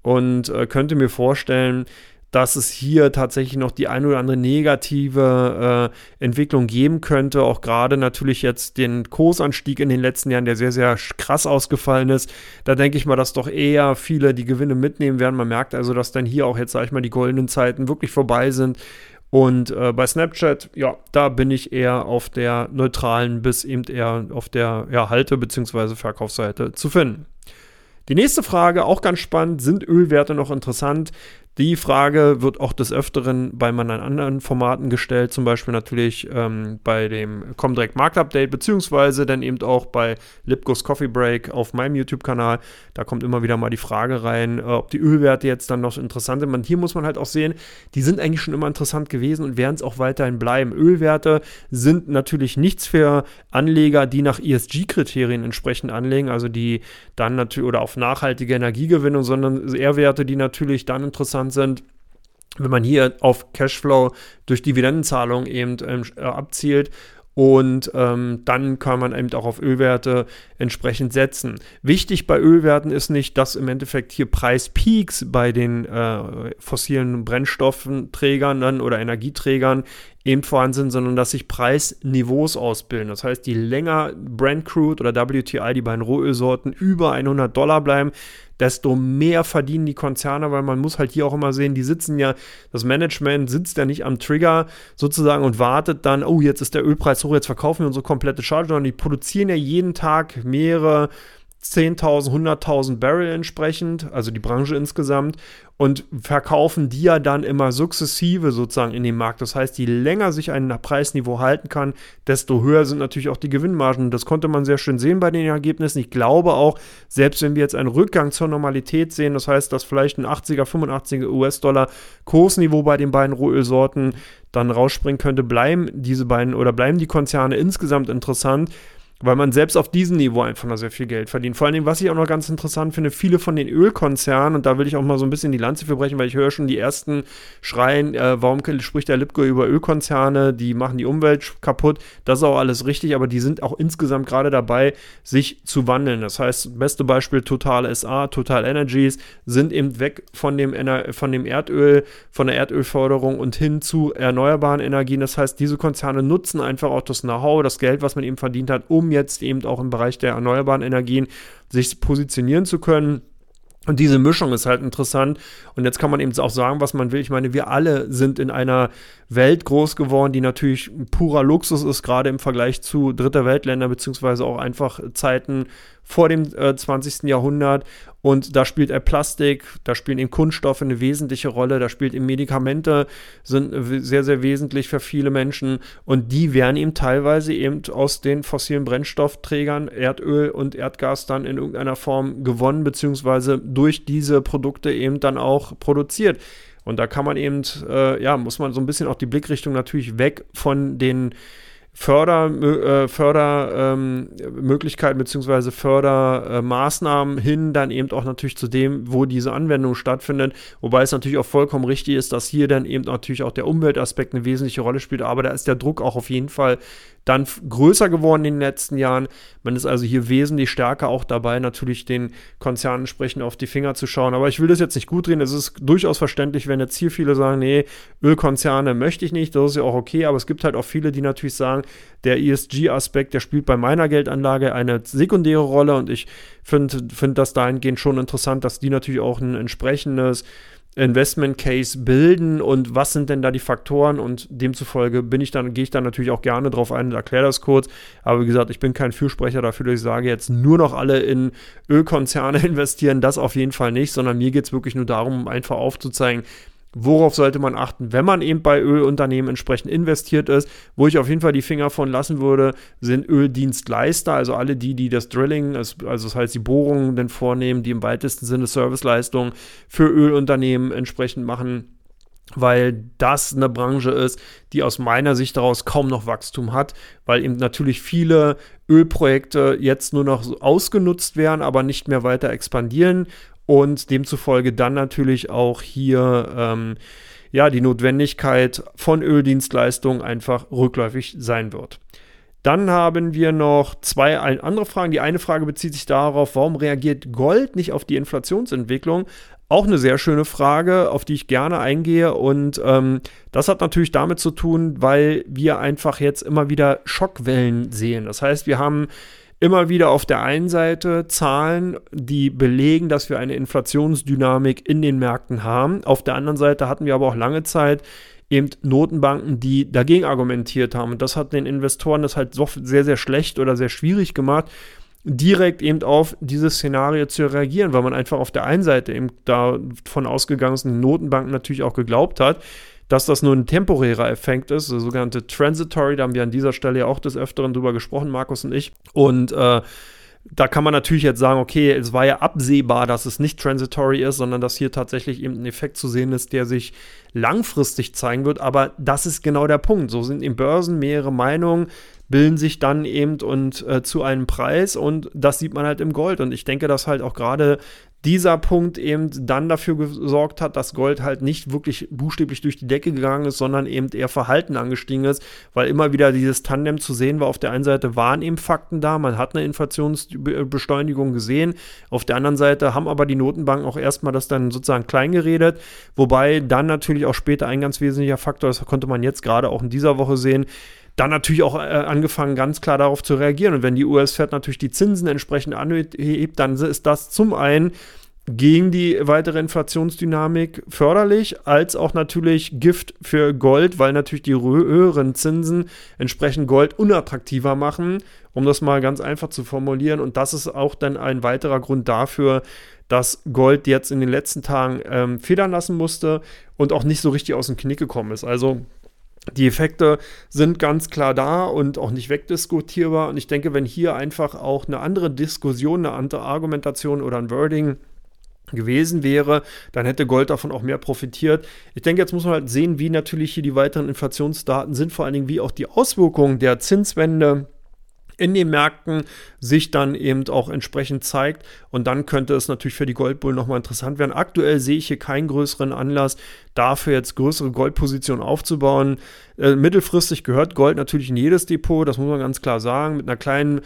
Und äh, könnte mir vorstellen, dass es hier tatsächlich noch die ein oder andere negative äh, Entwicklung geben könnte. Auch gerade natürlich jetzt den Kursanstieg in den letzten Jahren, der sehr, sehr krass ausgefallen ist. Da denke ich mal, dass doch eher viele die Gewinne mitnehmen werden. Man merkt also, dass dann hier auch jetzt, sag ich mal, die goldenen Zeiten wirklich vorbei sind und äh, bei Snapchat, ja, da bin ich eher auf der neutralen bis eben eher auf der ja, Halte- bzw. Verkaufsseite zu finden. Die nächste Frage, auch ganz spannend, sind Ölwerte noch interessant? Die Frage wird auch des Öfteren bei meinen anderen Formaten gestellt, zum Beispiel natürlich ähm, bei dem Comdirect Markt Update, beziehungsweise dann eben auch bei Lipgos Coffee Break auf meinem YouTube-Kanal. Da kommt immer wieder mal die Frage rein, äh, ob die Ölwerte jetzt dann noch interessant sind. Und hier muss man halt auch sehen, die sind eigentlich schon immer interessant gewesen und werden es auch weiterhin bleiben. Ölwerte sind natürlich nichts für Anleger, die nach ESG-Kriterien entsprechend anlegen, also die dann natürlich oder auf nachhaltige Energiegewinnung, sondern eher Werte, die natürlich dann interessant interessant sind, wenn man hier auf Cashflow durch Dividendenzahlung eben ähm, äh, abzielt und ähm, dann kann man eben auch auf Ölwerte entsprechend setzen. Wichtig bei Ölwerten ist nicht, dass im Endeffekt hier Preispeaks bei den äh, fossilen Brennstoffträgern dann oder Energieträgern eben vorhanden sind, sondern dass sich Preisniveaus ausbilden. Das heißt, je länger Brent Crude oder WTI, die beiden Rohölsorten, über 100 Dollar bleiben, desto mehr verdienen die Konzerne, weil man muss halt hier auch immer sehen, die sitzen ja, das Management sitzt ja nicht am Trigger sozusagen und wartet dann, oh, jetzt ist der Ölpreis hoch, jetzt verkaufen wir unsere komplette Charge, sondern die produzieren ja jeden Tag mehrere 10.000, 100.000 Barrel entsprechend, also die Branche insgesamt, und verkaufen die ja dann immer sukzessive sozusagen in den Markt. Das heißt, je länger sich ein Preisniveau halten kann, desto höher sind natürlich auch die Gewinnmargen. Das konnte man sehr schön sehen bei den Ergebnissen. Ich glaube auch, selbst wenn wir jetzt einen Rückgang zur Normalität sehen, das heißt, dass vielleicht ein 80er, 85er US-Dollar Kursniveau bei den beiden Rohölsorten dann rausspringen könnte, bleiben diese beiden oder bleiben die Konzerne insgesamt interessant weil man selbst auf diesem Niveau einfach noch sehr viel Geld verdient. Vor allem, was ich auch noch ganz interessant finde, viele von den Ölkonzernen, und da will ich auch mal so ein bisschen die Lanze für brechen, weil ich höre schon die ersten schreien, äh, warum spricht der Lipko über Ölkonzerne, die machen die Umwelt kaputt. Das ist auch alles richtig, aber die sind auch insgesamt gerade dabei, sich zu wandeln. Das heißt, beste Beispiel Total SA, Total Energies sind eben weg von dem, Ener von dem Erdöl, von der Erdölförderung und hin zu erneuerbaren Energien. Das heißt, diese Konzerne nutzen einfach auch das Know-how, das Geld, was man eben verdient hat, um um jetzt eben auch im Bereich der erneuerbaren Energien sich positionieren zu können. Und diese Mischung ist halt interessant. Und jetzt kann man eben auch sagen, was man will. Ich meine, wir alle sind in einer Welt groß geworden, die natürlich purer Luxus ist, gerade im Vergleich zu dritter Weltländer, beziehungsweise auch einfach Zeiten vor dem äh, 20. Jahrhundert. Und da spielt er Plastik, da spielen eben Kunststoffe eine wesentliche Rolle, da spielt eben Medikamente, sind sehr, sehr wesentlich für viele Menschen. Und die werden eben teilweise eben aus den fossilen Brennstoffträgern, Erdöl und Erdgas dann in irgendeiner Form gewonnen, beziehungsweise durch diese Produkte eben dann auch produziert. Und da kann man eben, äh, ja, muss man so ein bisschen auch die Blickrichtung natürlich weg von den Förder, äh, Fördermöglichkeiten ähm, bzw. Fördermaßnahmen hin, dann eben auch natürlich zu dem, wo diese Anwendung stattfindet. Wobei es natürlich auch vollkommen richtig ist, dass hier dann eben natürlich auch der Umweltaspekt eine wesentliche Rolle spielt. Aber da ist der Druck auch auf jeden Fall dann größer geworden in den letzten Jahren. Man ist also hier wesentlich stärker auch dabei, natürlich den Konzernen entsprechend auf die Finger zu schauen. Aber ich will das jetzt nicht gut drehen. Es ist durchaus verständlich, wenn jetzt hier viele sagen, nee, Ölkonzerne möchte ich nicht. Das ist ja auch okay. Aber es gibt halt auch viele, die natürlich sagen, der ESG-Aspekt, der spielt bei meiner Geldanlage eine sekundäre Rolle. Und ich finde find das dahingehend schon interessant, dass die natürlich auch ein entsprechendes Investment Case bilden und was sind denn da die Faktoren und demzufolge bin ich dann, gehe ich dann natürlich auch gerne drauf ein und erkläre das kurz. Aber wie gesagt, ich bin kein Fürsprecher dafür, dass ich sage, jetzt nur noch alle in Ölkonzerne investieren, das auf jeden Fall nicht, sondern mir geht es wirklich nur darum, einfach aufzuzeigen, Worauf sollte man achten, wenn man eben bei Ölunternehmen entsprechend investiert ist? Wo ich auf jeden Fall die Finger von lassen würde, sind Öldienstleister, also alle die, die das Drilling, also das heißt die Bohrungen dann vornehmen, die im weitesten Sinne Serviceleistungen für Ölunternehmen entsprechend machen weil das eine Branche ist, die aus meiner Sicht daraus kaum noch Wachstum hat, weil eben natürlich viele Ölprojekte jetzt nur noch ausgenutzt werden, aber nicht mehr weiter expandieren und demzufolge dann natürlich auch hier ähm, ja die Notwendigkeit von Öldienstleistungen einfach rückläufig sein wird. Dann haben wir noch zwei andere Fragen. Die eine Frage bezieht sich darauf, warum reagiert Gold nicht auf die Inflationsentwicklung? Auch eine sehr schöne Frage, auf die ich gerne eingehe. Und ähm, das hat natürlich damit zu tun, weil wir einfach jetzt immer wieder Schockwellen sehen. Das heißt, wir haben immer wieder auf der einen Seite Zahlen, die belegen, dass wir eine Inflationsdynamik in den Märkten haben. Auf der anderen Seite hatten wir aber auch lange Zeit eben Notenbanken, die dagegen argumentiert haben. Und das hat den Investoren das halt so sehr, sehr schlecht oder sehr schwierig gemacht, direkt eben auf dieses Szenario zu reagieren, weil man einfach auf der einen Seite eben davon ausgegangen ist, die Notenbanken natürlich auch geglaubt hat, dass das nur ein temporärer Effekt ist, der sogenannte Transitory, da haben wir an dieser Stelle ja auch des Öfteren drüber gesprochen, Markus und ich. Und äh, da kann man natürlich jetzt sagen, okay, es war ja absehbar, dass es nicht transitory ist, sondern dass hier tatsächlich eben ein Effekt zu sehen ist, der sich langfristig zeigen wird. Aber das ist genau der Punkt. So sind in Börsen mehrere Meinungen, bilden sich dann eben und äh, zu einem Preis und das sieht man halt im Gold. Und ich denke, dass halt auch gerade dieser Punkt eben dann dafür gesorgt hat, dass Gold halt nicht wirklich buchstäblich durch die Decke gegangen ist, sondern eben eher verhalten angestiegen ist, weil immer wieder dieses Tandem zu sehen war. Auf der einen Seite waren eben Fakten da, man hat eine Inflationsbeschleunigung gesehen, auf der anderen Seite haben aber die Notenbanken auch erstmal das dann sozusagen klein geredet, wobei dann natürlich auch später ein ganz wesentlicher Faktor, das konnte man jetzt gerade auch in dieser Woche sehen, dann natürlich auch äh, angefangen, ganz klar darauf zu reagieren. Und wenn die US-Fed natürlich die Zinsen entsprechend anhebt, dann ist das zum einen gegen die weitere Inflationsdynamik förderlich, als auch natürlich Gift für Gold, weil natürlich die höheren Zinsen entsprechend Gold unattraktiver machen, um das mal ganz einfach zu formulieren. Und das ist auch dann ein weiterer Grund dafür, dass Gold jetzt in den letzten Tagen ähm, federn lassen musste und auch nicht so richtig aus dem Knick gekommen ist. Also die Effekte sind ganz klar da und auch nicht wegdiskutierbar. Und ich denke, wenn hier einfach auch eine andere Diskussion, eine andere Argumentation oder ein Wording gewesen wäre, dann hätte Gold davon auch mehr profitiert. Ich denke, jetzt muss man halt sehen, wie natürlich hier die weiteren Inflationsdaten sind, vor allen Dingen wie auch die Auswirkungen der Zinswende in den Märkten sich dann eben auch entsprechend zeigt. Und dann könnte es natürlich für die Goldbullen nochmal interessant werden. Aktuell sehe ich hier keinen größeren Anlass, dafür jetzt größere Goldpositionen aufzubauen. Äh, mittelfristig gehört Gold natürlich in jedes Depot, das muss man ganz klar sagen. Mit einer kleinen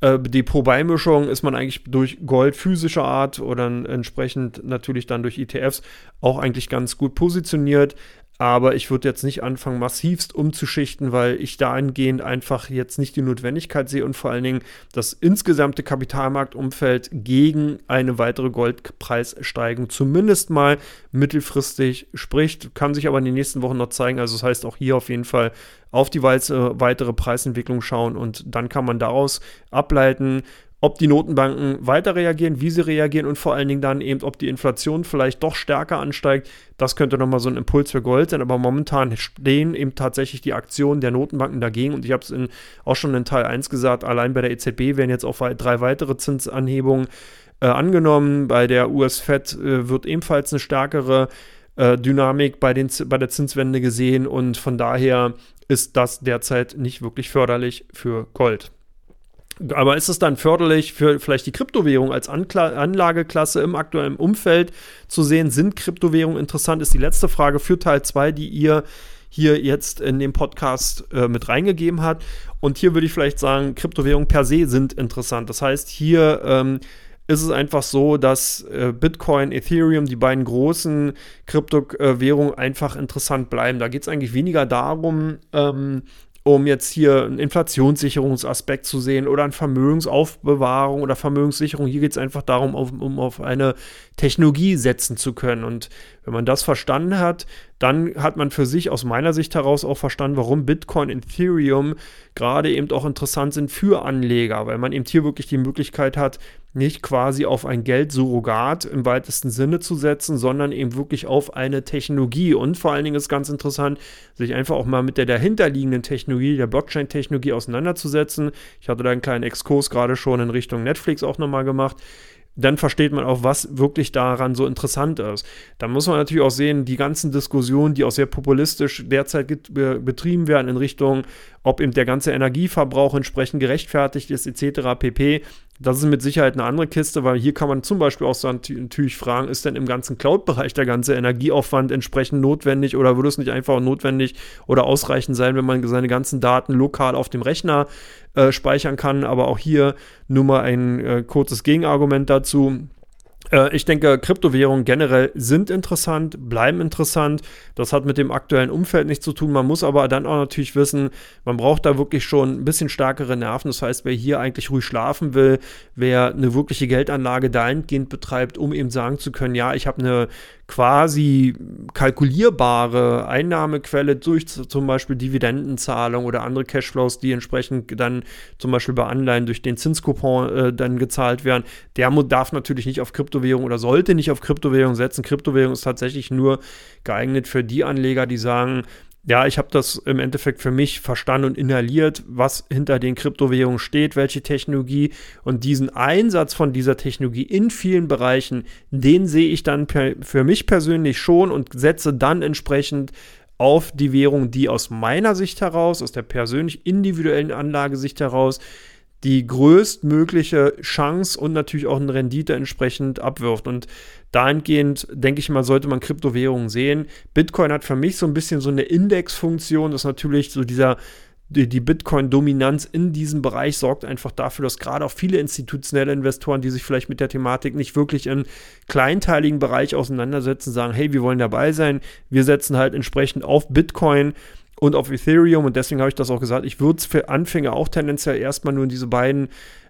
äh, Depotbeimischung ist man eigentlich durch Gold physischer Art oder entsprechend natürlich dann durch ETFs auch eigentlich ganz gut positioniert. Aber ich würde jetzt nicht anfangen, massivst umzuschichten, weil ich dahingehend einfach jetzt nicht die Notwendigkeit sehe und vor allen Dingen das insgesamte Kapitalmarktumfeld gegen eine weitere Goldpreissteigung zumindest mal mittelfristig spricht. Kann sich aber in den nächsten Wochen noch zeigen. Also das heißt auch hier auf jeden Fall auf die weitere Preisentwicklung schauen und dann kann man daraus ableiten, ob die Notenbanken weiter reagieren, wie sie reagieren und vor allen Dingen dann eben, ob die Inflation vielleicht doch stärker ansteigt. Das könnte nochmal so ein Impuls für Gold sein, aber momentan stehen eben tatsächlich die Aktionen der Notenbanken dagegen und ich habe es auch schon in Teil 1 gesagt, allein bei der EZB werden jetzt auch drei weitere Zinsanhebungen äh, angenommen. Bei der US-Fed äh, wird ebenfalls eine stärkere äh, Dynamik bei, den, bei der Zinswende gesehen und von daher ist das derzeit nicht wirklich förderlich für Gold. Aber ist es dann förderlich für vielleicht die Kryptowährung als Ankla Anlageklasse im aktuellen Umfeld zu sehen? Sind Kryptowährungen interessant? Ist die letzte Frage für Teil 2, die ihr hier jetzt in dem Podcast äh, mit reingegeben hat. Und hier würde ich vielleicht sagen, Kryptowährungen per se sind interessant. Das heißt, hier ähm, ist es einfach so, dass äh, Bitcoin, Ethereum, die beiden großen Kryptowährungen einfach interessant bleiben. Da geht es eigentlich weniger darum, ähm, um jetzt hier einen Inflationssicherungsaspekt zu sehen oder eine Vermögensaufbewahrung oder Vermögenssicherung. Hier geht es einfach darum, auf, um auf eine Technologie setzen zu können. Und wenn man das verstanden hat, dann hat man für sich aus meiner Sicht heraus auch verstanden, warum Bitcoin und Ethereum gerade eben auch interessant sind für Anleger, weil man eben hier wirklich die Möglichkeit hat, nicht quasi auf ein Geldsurrogat im weitesten Sinne zu setzen, sondern eben wirklich auf eine Technologie. Und vor allen Dingen ist ganz interessant, sich einfach auch mal mit der dahinterliegenden Technologie, der Blockchain-Technologie auseinanderzusetzen. Ich hatte da einen kleinen Exkurs gerade schon in Richtung Netflix auch nochmal gemacht dann versteht man auch, was wirklich daran so interessant ist. Da muss man natürlich auch sehen, die ganzen Diskussionen, die auch sehr populistisch derzeit betrieben werden in Richtung, ob eben der ganze Energieverbrauch entsprechend gerechtfertigt ist, etc. pp. Das ist mit Sicherheit eine andere Kiste, weil hier kann man zum Beispiel auch so natürlich fragen, ist denn im ganzen Cloud-Bereich der ganze Energieaufwand entsprechend notwendig oder würde es nicht einfach notwendig oder ausreichend sein, wenn man seine ganzen Daten lokal auf dem Rechner äh, speichern kann? Aber auch hier nur mal ein äh, kurzes Gegenargument dazu. Äh, ich denke, Kryptowährungen generell sind interessant, bleiben interessant. Das hat mit dem aktuellen Umfeld nichts zu tun. Man muss aber dann auch natürlich wissen, man braucht da wirklich schon ein bisschen stärkere Nerven. Das heißt, wer hier eigentlich ruhig schlafen will, wer eine wirkliche Geldanlage dahingehend betreibt, um eben sagen zu können, ja, ich habe eine quasi kalkulierbare Einnahmequelle durch zum Beispiel Dividendenzahlung oder andere Cashflows, die entsprechend dann zum Beispiel bei Anleihen durch den Zinskupon äh, dann gezahlt werden, der darf natürlich nicht auf Kryptowährung oder sollte nicht auf Kryptowährung setzen. Kryptowährung ist tatsächlich nur geeignet für die Anleger, die sagen, ja, ich habe das im Endeffekt für mich verstanden und inhaliert, was hinter den Kryptowährungen steht, welche Technologie und diesen Einsatz von dieser Technologie in vielen Bereichen, den sehe ich dann per, für mich persönlich schon und setze dann entsprechend auf die Währung, die aus meiner Sicht heraus, aus der persönlich individuellen Anlagesicht heraus, die größtmögliche Chance und natürlich auch eine Rendite entsprechend abwirft. Und dahingehend, denke ich mal, sollte man Kryptowährungen sehen. Bitcoin hat für mich so ein bisschen so eine Indexfunktion, das ist natürlich so dieser die, die Bitcoin-Dominanz in diesem Bereich sorgt einfach dafür, dass gerade auch viele institutionelle Investoren, die sich vielleicht mit der Thematik nicht wirklich im kleinteiligen Bereich auseinandersetzen, sagen, hey, wir wollen dabei sein. Wir setzen halt entsprechend auf Bitcoin und auf Ethereum. Und deswegen habe ich das auch gesagt. Ich würde es für Anfänger auch tendenziell erstmal nur in diese beiden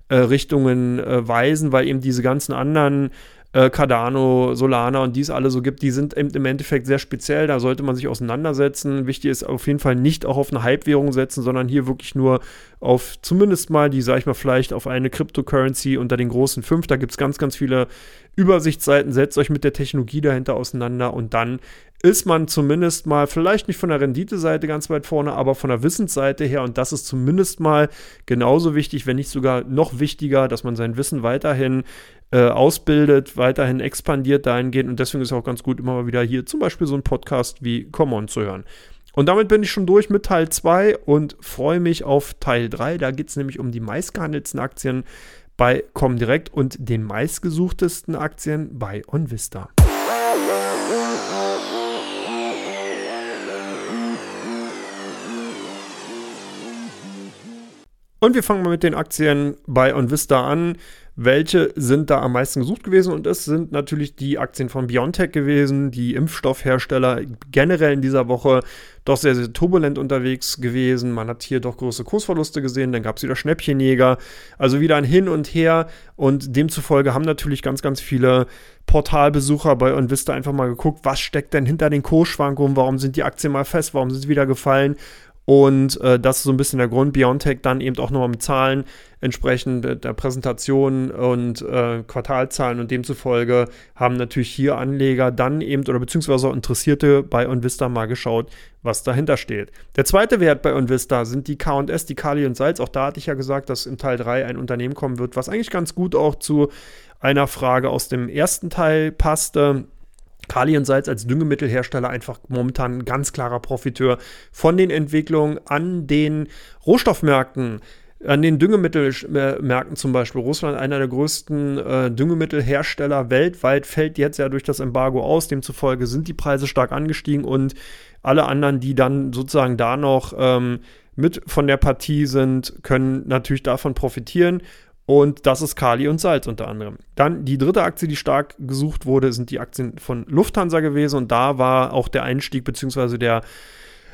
äh, Richtungen äh, weisen, weil eben diese ganzen anderen äh, Cardano, Solana und dies alle so gibt, die sind im Endeffekt sehr speziell. Da sollte man sich auseinandersetzen. Wichtig ist auf jeden Fall nicht auch auf eine Hype-Währung setzen, sondern hier wirklich nur auf zumindest mal die, sag ich mal, vielleicht auf eine Cryptocurrency unter den großen fünf. Da gibt es ganz, ganz viele Übersichtsseiten. Setzt euch mit der Technologie dahinter auseinander und dann ist man zumindest mal, vielleicht nicht von der Renditeseite ganz weit vorne, aber von der Wissensseite her. Und das ist zumindest mal genauso wichtig, wenn nicht sogar noch wichtiger, dass man sein Wissen weiterhin äh, ausbildet, weiterhin expandiert dahingehend. Und deswegen ist es auch ganz gut, immer mal wieder hier zum Beispiel so ein Podcast wie Common zu hören. Und damit bin ich schon durch mit Teil 2 und freue mich auf Teil 3. Da geht es nämlich um die meistgehandelten Aktien bei Comdirect und den meistgesuchtesten Aktien bei OnVista. Und wir fangen mal mit den Aktien bei OnVista an. Welche sind da am meisten gesucht gewesen? Und es sind natürlich die Aktien von BioNTech gewesen, die Impfstoffhersteller generell in dieser Woche doch sehr, sehr turbulent unterwegs gewesen. Man hat hier doch große Kursverluste gesehen, dann gab es wieder Schnäppchenjäger, also wieder ein Hin und Her. Und demzufolge haben natürlich ganz, ganz viele Portalbesucher bei OnVista einfach mal geguckt, was steckt denn hinter den Kursschwankungen, warum sind die Aktien mal fest, warum sind sie wieder gefallen und äh, das ist so ein bisschen der Grund. Biontech dann eben auch nochmal mit Zahlen entsprechend der Präsentation und äh, Quartalzahlen und demzufolge haben natürlich hier Anleger dann eben oder beziehungsweise auch Interessierte bei OnVista mal geschaut, was dahinter steht. Der zweite Wert bei OnVista sind die KS, die Kali und Salz. Auch da hatte ich ja gesagt, dass im Teil 3 ein Unternehmen kommen wird, was eigentlich ganz gut auch zu einer Frage aus dem ersten Teil passte Kali und Salz als Düngemittelhersteller einfach momentan ein ganz klarer Profiteur von den Entwicklungen an den Rohstoffmärkten. An den Düngemittelmärkten zum Beispiel. Russland, einer der größten äh, Düngemittelhersteller weltweit, fällt jetzt ja durch das Embargo aus. Demzufolge sind die Preise stark angestiegen und alle anderen, die dann sozusagen da noch ähm, mit von der Partie sind, können natürlich davon profitieren. Und das ist Kali und Salz unter anderem. Dann die dritte Aktie, die stark gesucht wurde, sind die Aktien von Lufthansa gewesen. Und da war auch der Einstieg bzw. der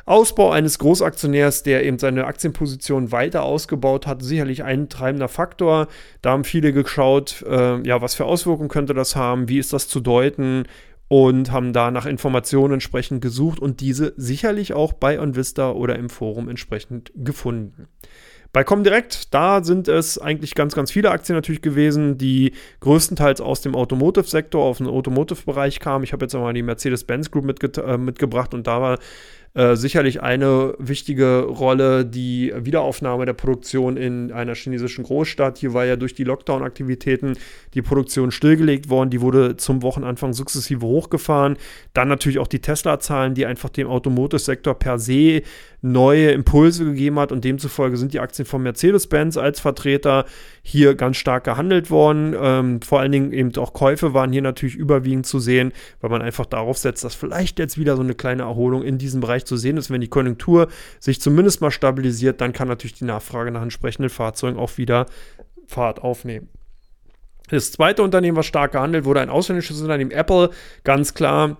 Ausbau eines Großaktionärs, der eben seine Aktienposition weiter ausgebaut hat, sicherlich ein treibender Faktor. Da haben viele geschaut, äh, ja, was für Auswirkungen könnte das haben, wie ist das zu deuten und haben da nach Informationen entsprechend gesucht und diese sicherlich auch bei OnVista oder im Forum entsprechend gefunden. Bei Comdirect, da sind es eigentlich ganz, ganz viele Aktien natürlich gewesen, die größtenteils aus dem Automotive-Sektor, auf den Automotive-Bereich kamen. Ich habe jetzt einmal die Mercedes-Benz Group mitge äh, mitgebracht und da war äh, sicherlich eine wichtige Rolle die Wiederaufnahme der Produktion in einer chinesischen Großstadt. Hier war ja durch die Lockdown-Aktivitäten die Produktion stillgelegt worden. Die wurde zum Wochenanfang sukzessive hochgefahren. Dann natürlich auch die Tesla-Zahlen, die einfach dem Automotive-Sektor per se neue Impulse gegeben hat und demzufolge sind die Aktien von Mercedes-Benz als Vertreter hier ganz stark gehandelt worden. Ähm, vor allen Dingen eben auch Käufe waren hier natürlich überwiegend zu sehen, weil man einfach darauf setzt, dass vielleicht jetzt wieder so eine kleine Erholung in diesem Bereich zu sehen ist. Wenn die Konjunktur sich zumindest mal stabilisiert, dann kann natürlich die Nachfrage nach entsprechenden Fahrzeugen auch wieder Fahrt aufnehmen. Das zweite Unternehmen, was stark gehandelt wurde, ein ausländisches Unternehmen, Apple, ganz klar.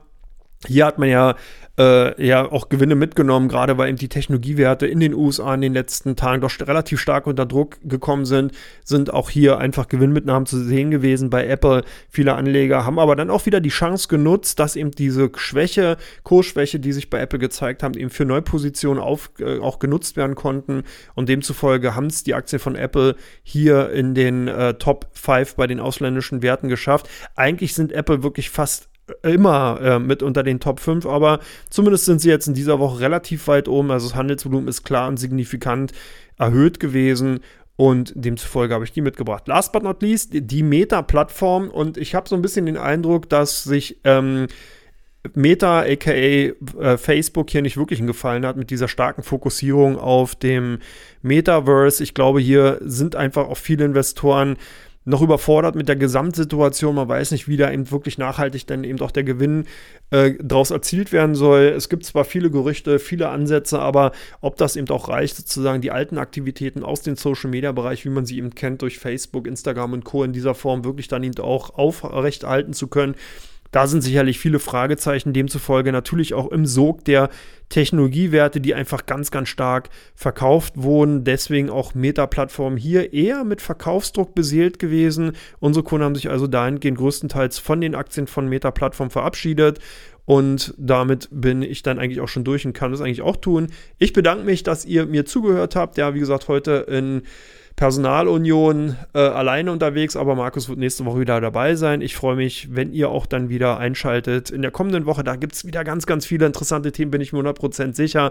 Hier hat man ja äh, ja auch Gewinne mitgenommen, gerade weil eben die Technologiewerte in den USA in den letzten Tagen doch relativ stark unter Druck gekommen sind, sind auch hier einfach Gewinnmitnahmen zu sehen gewesen bei Apple. Viele Anleger haben aber dann auch wieder die Chance genutzt, dass eben diese Schwäche, Kursschwäche, die sich bei Apple gezeigt haben, eben für Neupositionen auf, äh, auch genutzt werden konnten und demzufolge haben es die Aktien von Apple hier in den äh, Top 5 bei den ausländischen Werten geschafft. Eigentlich sind Apple wirklich fast immer äh, mit unter den Top 5, aber zumindest sind sie jetzt in dieser Woche relativ weit oben. Also das Handelsvolumen ist klar und signifikant erhöht gewesen und demzufolge habe ich die mitgebracht. Last but not least, die Meta-Plattform und ich habe so ein bisschen den Eindruck, dass sich ähm, Meta, aka äh, Facebook, hier nicht wirklich einen Gefallen hat mit dieser starken Fokussierung auf dem Metaverse. Ich glaube, hier sind einfach auch viele Investoren noch überfordert mit der Gesamtsituation. Man weiß nicht, wie da eben wirklich nachhaltig dann eben auch der Gewinn äh, daraus erzielt werden soll. Es gibt zwar viele Gerüchte, viele Ansätze, aber ob das eben auch reicht, sozusagen die alten Aktivitäten aus dem Social Media Bereich, wie man sie eben kennt, durch Facebook, Instagram und Co. in dieser Form wirklich dann eben auch aufrechterhalten zu können, da sind sicherlich viele Fragezeichen, demzufolge natürlich auch im Sog der Technologiewerte, die einfach ganz, ganz stark verkauft wurden. Deswegen auch Meta-Plattform hier eher mit Verkaufsdruck beseelt gewesen. Unsere Kunden haben sich also dahingehend größtenteils von den Aktien von Meta-Plattform verabschiedet. Und damit bin ich dann eigentlich auch schon durch und kann das eigentlich auch tun. Ich bedanke mich, dass ihr mir zugehört habt. Ja, wie gesagt, heute in Personalunion äh, alleine unterwegs, aber Markus wird nächste Woche wieder dabei sein. Ich freue mich, wenn ihr auch dann wieder einschaltet. In der kommenden Woche, da gibt es wieder ganz, ganz viele interessante Themen, bin ich mir 100% sicher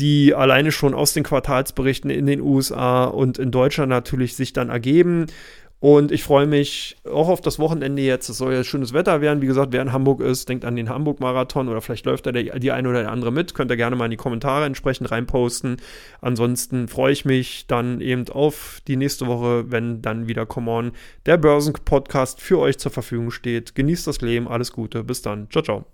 die alleine schon aus den Quartalsberichten in den USA und in Deutschland natürlich sich dann ergeben. Und ich freue mich auch auf das Wochenende jetzt. Es soll ja schönes Wetter werden. Wie gesagt, wer in Hamburg ist, denkt an den Hamburg-Marathon oder vielleicht läuft da der, die eine oder der andere mit. Könnt ihr gerne mal in die Kommentare entsprechend reinposten. Ansonsten freue ich mich dann eben auf die nächste Woche, wenn dann wieder Come On, der Börsen-Podcast für euch zur Verfügung steht. Genießt das Leben, alles Gute. Bis dann. Ciao, ciao.